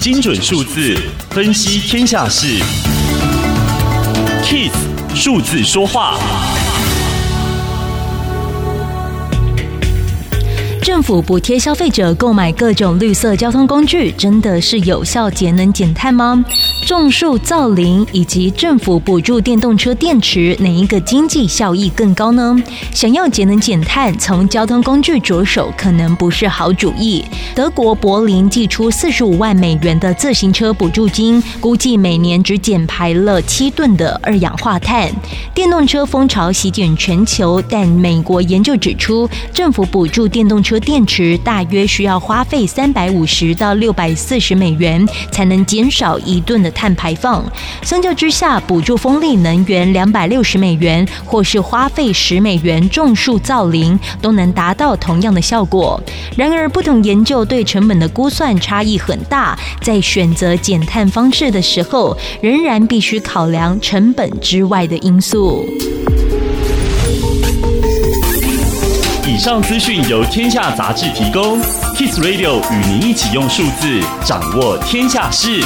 精准数字分析天下事，KISS 数字说话。政府补贴消费者购买各种绿色交通工具，真的是有效节能减碳吗？种树造林以及政府补助电动车电池，哪一个经济效益更高呢？想要节能减碳，从交通工具着手可能不是好主意。德国柏林寄出四十五万美元的自行车补助金，估计每年只减排了七吨的二氧化碳。电动车风潮席卷全球，但美国研究指出，政府补助电动车电池大约需要花费三百五十到六百四十美元，才能减少一吨的碳排放。相较之下，补助风力能源两百六十美元，或是花费十美元种树造林，都能达到同样的效果。然而，不同研究对成本的估算差异很大，在选择减碳方式的时候，仍然必须考量成本之外的因素。以上资讯由天下杂志提供，Kiss Radio 与您一起用数字掌握天下事。